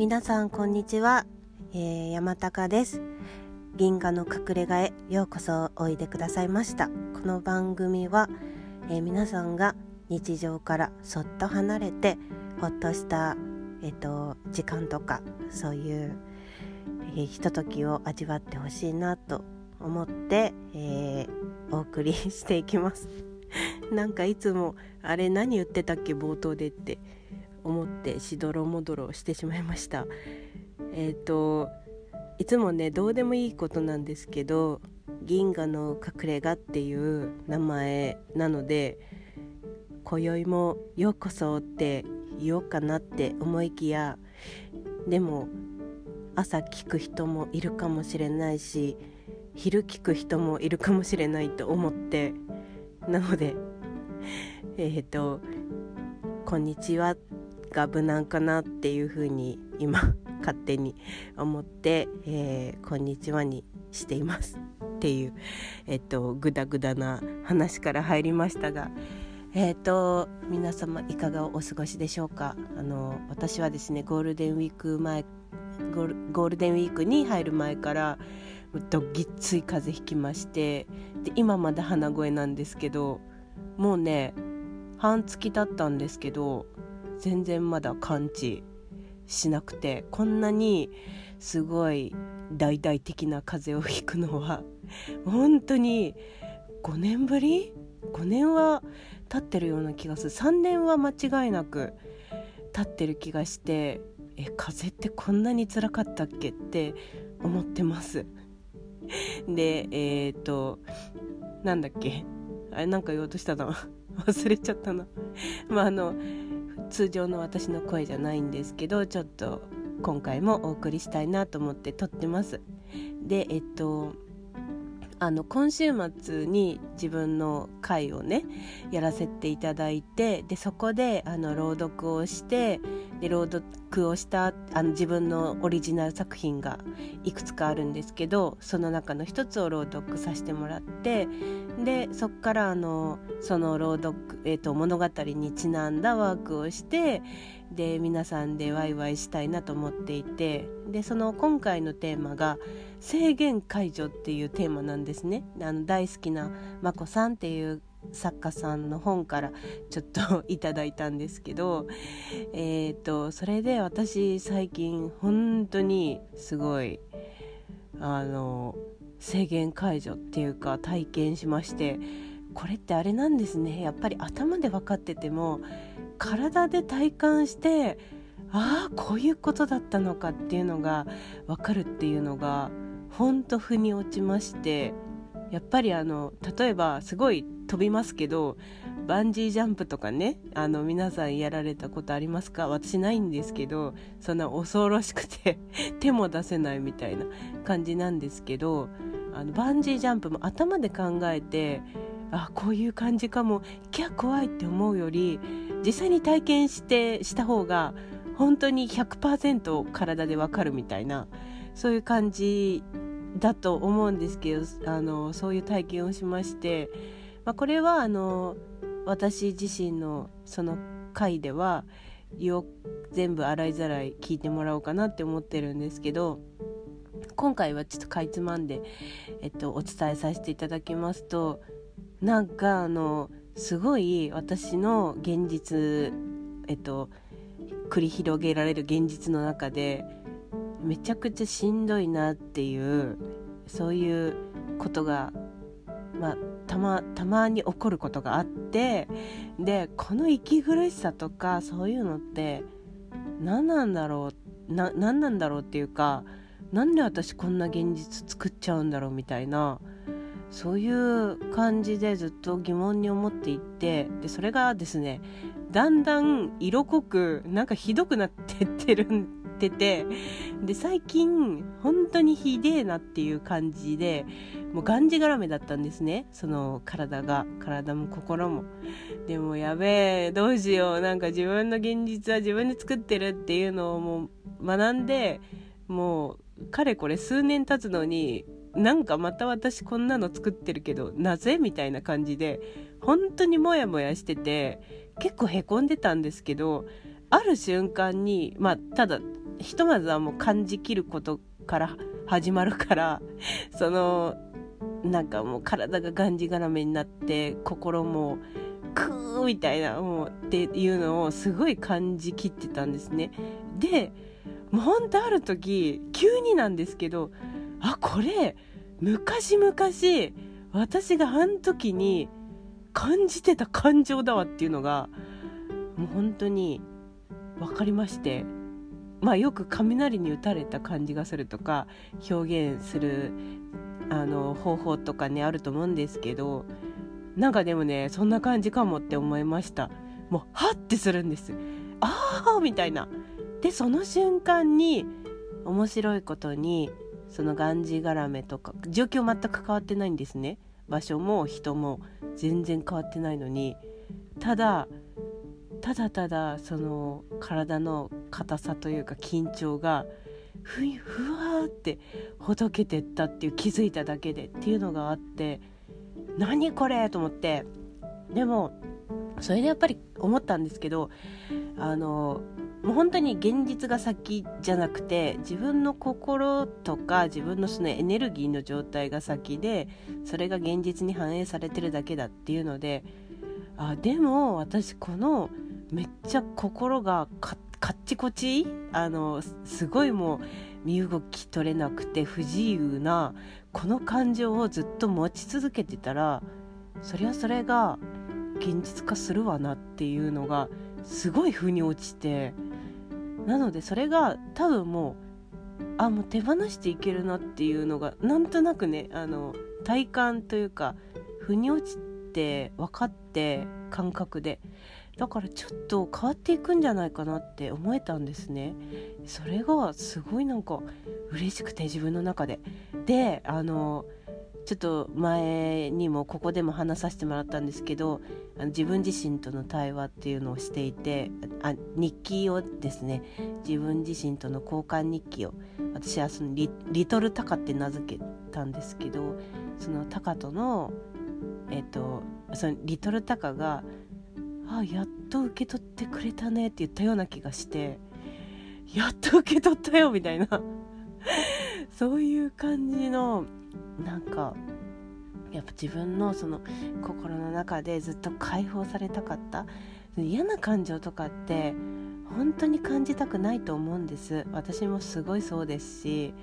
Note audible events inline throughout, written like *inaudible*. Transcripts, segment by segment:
皆さんこんにちは、えー、山高です。銀河の隠れ家へようこそおいでくださいました。この番組は、えー、皆さんが日常からそっと離れてほっとしたえっ、ー、と時間とかそういう、えひとときを味わってほしいなと思って、えお送り *laughs* していきます。*laughs* なんかいつもあれ何言ってたっけ冒頭でって。思ってしどろもどろしてしまいました。えっ、ー、といつもねどうでもいいことなんですけど銀河の隠れ家っていう名前なので今宵もようこそって言おうかなって思いきやでも朝聞く人もいるかもしれないし昼聞く人もいるかもしれないと思ってなのでえっ、ー、と「こんにちは」っが無難かなっていうふうに今勝手に思って「えー、こんにちは」にしていますっていうえっ、ー、とグダグダな話から入りましたが。えーと、皆様いかがお過ごしでしょうか？あの私はですねゴールデンウィーク前ゴールデンウィークに入る前からどぎっつい風邪ひきましてで今まで鼻声なんですけどもうね半月経ったんですけど全然まだ感知しなくてこんなにすごい大々的な風邪をひくのは *laughs* 本当に5年ぶり ?5 年は経ってるような気がする。3年は間違いなく経ってる気がしてえ風邪ってこんなにつらかったっけって思ってます。*laughs* でえっ、ー、となんだっけ？あれなんか言おうとしたな *laughs* 忘れちゃったな。まああの通常の私の声じゃないんですけどちょっと今回もお送りしたいなと思って撮ってます。でえっとあの今週末に自分の会をねやらせていただいてでそこであの朗読をしてで朗読をしたあの自分のオリジナル作品がいくつかあるんですけどその中の一つを朗読させてもらってでそこからあのその朗読、えーと、物語にちなんだワークをしてで皆さんでワイワイしたいなと思っていてでその今回のテーマが「制限解除」っていうテーマなんですね。あの大好きなまこさんっていう作家さんの本からちょっと *laughs* いただいたんですけど、えーと、それで私最近本当にすごいあの制限解除っていうか体験しましてこれってあれなんですね。やっぱり頭で分かってても体で体感してああこういうことだったのかっていうのが分かるっていうのが本当腑に落ちましてやっぱりあの例えばすごい飛びますけどバンジージャンプとかねあの皆さんやられたことありますか？私ないんですけどそんな恐ろしくて *laughs* 手も出せないみたいな感じなんですけどあのバンジージャンプも頭で考えてあこういう感じかもキャ怖いって思うより実際に体験してした方が本当に100%体でわかるみたいなそういう感じだと思うんですけどあのそういう体験をしまして、まあ、これはあの私自身のその回ではよ全部洗いざらい聞いてもらおうかなって思ってるんですけど今回はちょっとかいつまんで、えっと、お伝えさせていただきますとなんかあのすごい私の現実えっと繰り広げられる現実の中でめちゃくちゃしんどいなっていうそういうことが、まあ、たまたまに起こることがあってでこの息苦しさとかそういうのって何なんだろうな何なんだろうっていうかなんで私こんな現実作っちゃうんだろうみたいなそういう感じでずっと疑問に思っていてでそれがですねだんだん色濃くなんかひどくなってってるんっててで最近本当にひでえなっていう感じでもうがんじがらめだったんですね。その体が。体も心も。でもやべえどうしよう。なんか自分の現実は自分で作ってるっていうのをもう学んでもうかれこれ数年経つのになんかまた私こんなの作ってるけどなぜみたいな感じで本当にモヤモヤしてて結構へこんでたんですけどある瞬間にまあただひとまずはもう感じきることから始まるから *laughs* そのなんかもう体ががんじがらめになって心もクーみたいなもうっていうのをすごい感じきってたんですね。でもうほんとある時急になんですけどあこれ昔々私があの時に感じてた感情だわっていうのがもう本当に分かりまして。まあよく雷に打たれた感じがするとか表現するあの方法とかねあると思うんですけどなんかでもねそんな感じかもって思いました。もうハッてするんです。ああみたいな。でその瞬間に面白いことにそのがんじがらめとか状況全く変わってないんですね。場所も人も全然変わってないのに。ただただただその体の硬さというか緊張がふふわーってほどけてったっていう気づいただけでっていうのがあって何これと思って。でもそれでやっぱり思ったんですけどあのもう本当に現実が先じゃなくて自分の心とか自分のそのエネルギーの状態が先でそれが現実に反映されてるだけだっていうのであでも私このめっちゃ心がカッチコチ？あのすごいもう身動き取れなくて不自由なこの感情をずっと持ち続けてたらそりゃそれが現実化するわなっていうのがすごい腑に落ちてなのでそれが多分もうあもう手放していけるなっていうのがなんとなくねあの体感というか腑に落ちて分かって感覚で。だからちょっと変わっていくんじゃないかなって思えたんですね。それがすごいなんか嬉しくて自分の中で。であのちょっと前にもここでも話させてもらったんですけど自分自身との対話っていうのをしていてあ日記をですね自分自身との交換日記を私はそのリリトルタカって名付けたんですけどそのタカとのえっ、とそのリトルタカがあやっと受け取ってくれたねって言ったような気がしてやっと受け取ったよみたいな。*laughs* そういう感じのなんかやっぱ自分のその心の中でずっと解放されたかった嫌な感情とかって本当に感じたくないと思うんです。私もすごいそうですし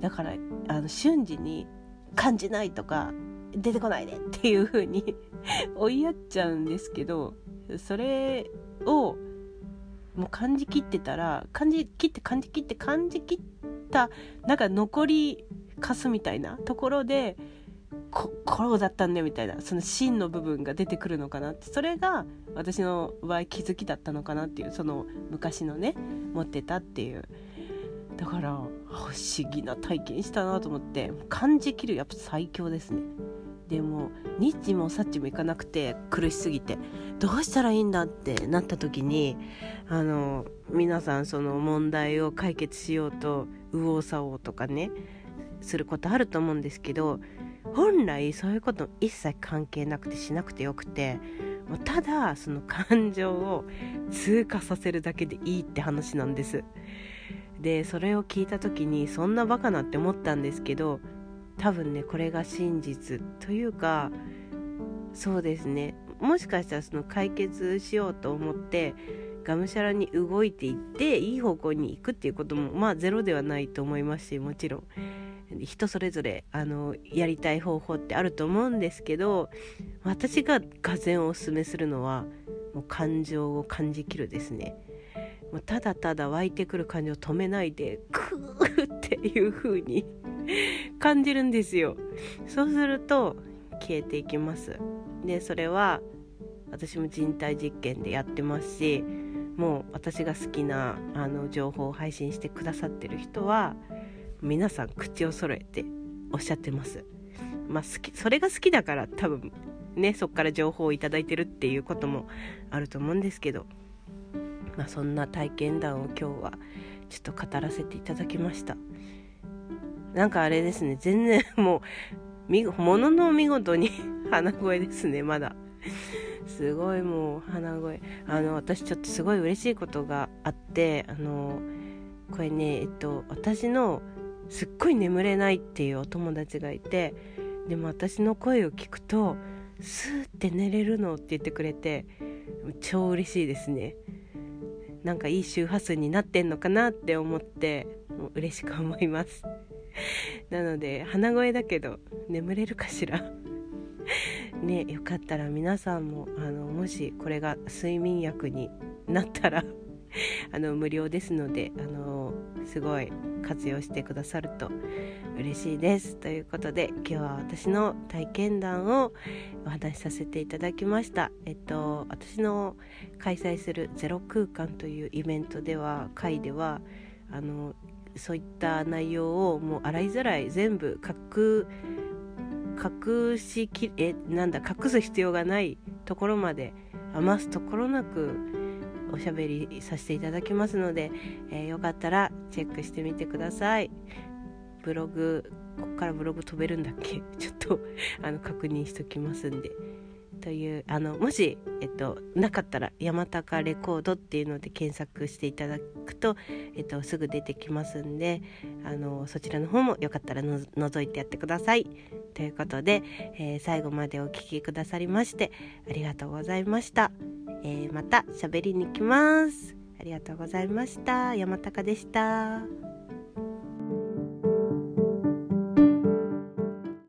だからあの瞬時に感じないとか出てこないでっていう風に *laughs* 追いやっちゃうんですけどそれをもう感じきってたら感じきって感じきって感じきったなんか残りかすみたいなところでここうだったんだよみたいなその芯の部分が出てくるのかなってそれが私の場合気づきだったのかなっていうその昔のね持ってたっていう。だから不思議な体験したなと思って感じきるやっぱ最強ですね。でもニッチもサッチもいかなくて苦しすぎてどうしたらいいんだってなった時にあの皆さんその問題を解決しようと右往左往とかねすることあると思うんですけど本来そういうこと一切関係なくてしなくてよくてもうただその感情を通過させるだけでいいって話なんです。でそれを聞いた時にそんなバカなって思ったんですけど多分ねこれが真実というかそうですね。もしかしたらその解決しようと思ってがむしゃらに動いていっていい方向に行くっていうこともまあゼロではないと思いますしもちろん。人それぞれあのやりたい方法ってあると思うんですけど私ががぜんおすすめするのはもう感情を感じきるですね。もうただただ湧いてくる感情を止めないでクーっていう風に *laughs* 感じるんですよ。そうすると消えていきます。でそれは私も人体実験でやってますしもう私が好きなあの情報を配信してくださってる人は皆さん口を揃えておっしゃってます。まあ好きそれが好きだから多分ねそっから情報をいいてるっていうこともあると思うんですけど。まあそんな体験談を今日はちょっと語らせていただきました。なんかあれですね。全然もうものの見事に *laughs* 鼻声ですねまだ。すごいもう鼻声。あの私ちょっとすごい嬉しいことがあってあのこれねえっと私のすっごい眠れないっていうお友達がいてでも私の声を聞くとスーって寝れるのって言ってくれて超嬉しいですね。なんかいい周波数になってんのかなって思って嬉しく思います。*laughs* なので鼻声だけど眠れるかしら？*laughs* ねよかったら皆さんもあのもしこれが睡眠薬になったら *laughs* あの無料ですのであのすごい活用してくださると嬉しいです。ということで今日は私の体験談をお話しさせていただきました。えっと私の開催するゼロ空間というイベントでは会ではあのそういった内容をもう洗いざらい全部隠隠しきえなんだ隠す必要がないところまで余すところなくおしゃべりさせていただきますので、えー、よかったらチェックしてみてください。ブログここからブログ飛べるんだっけ？ちょっとあの確認しときますんで。というあのもし、えっと、なかったら「山高レコード」っていうので検索していただくと、えっと、すぐ出てきますんであのそちらの方もよかったらの覗いてやってください。ということで、えー、最後までお聴きくださりましてありがとうございました。えー、また喋りに来ます。ありがとうございました。山高でした。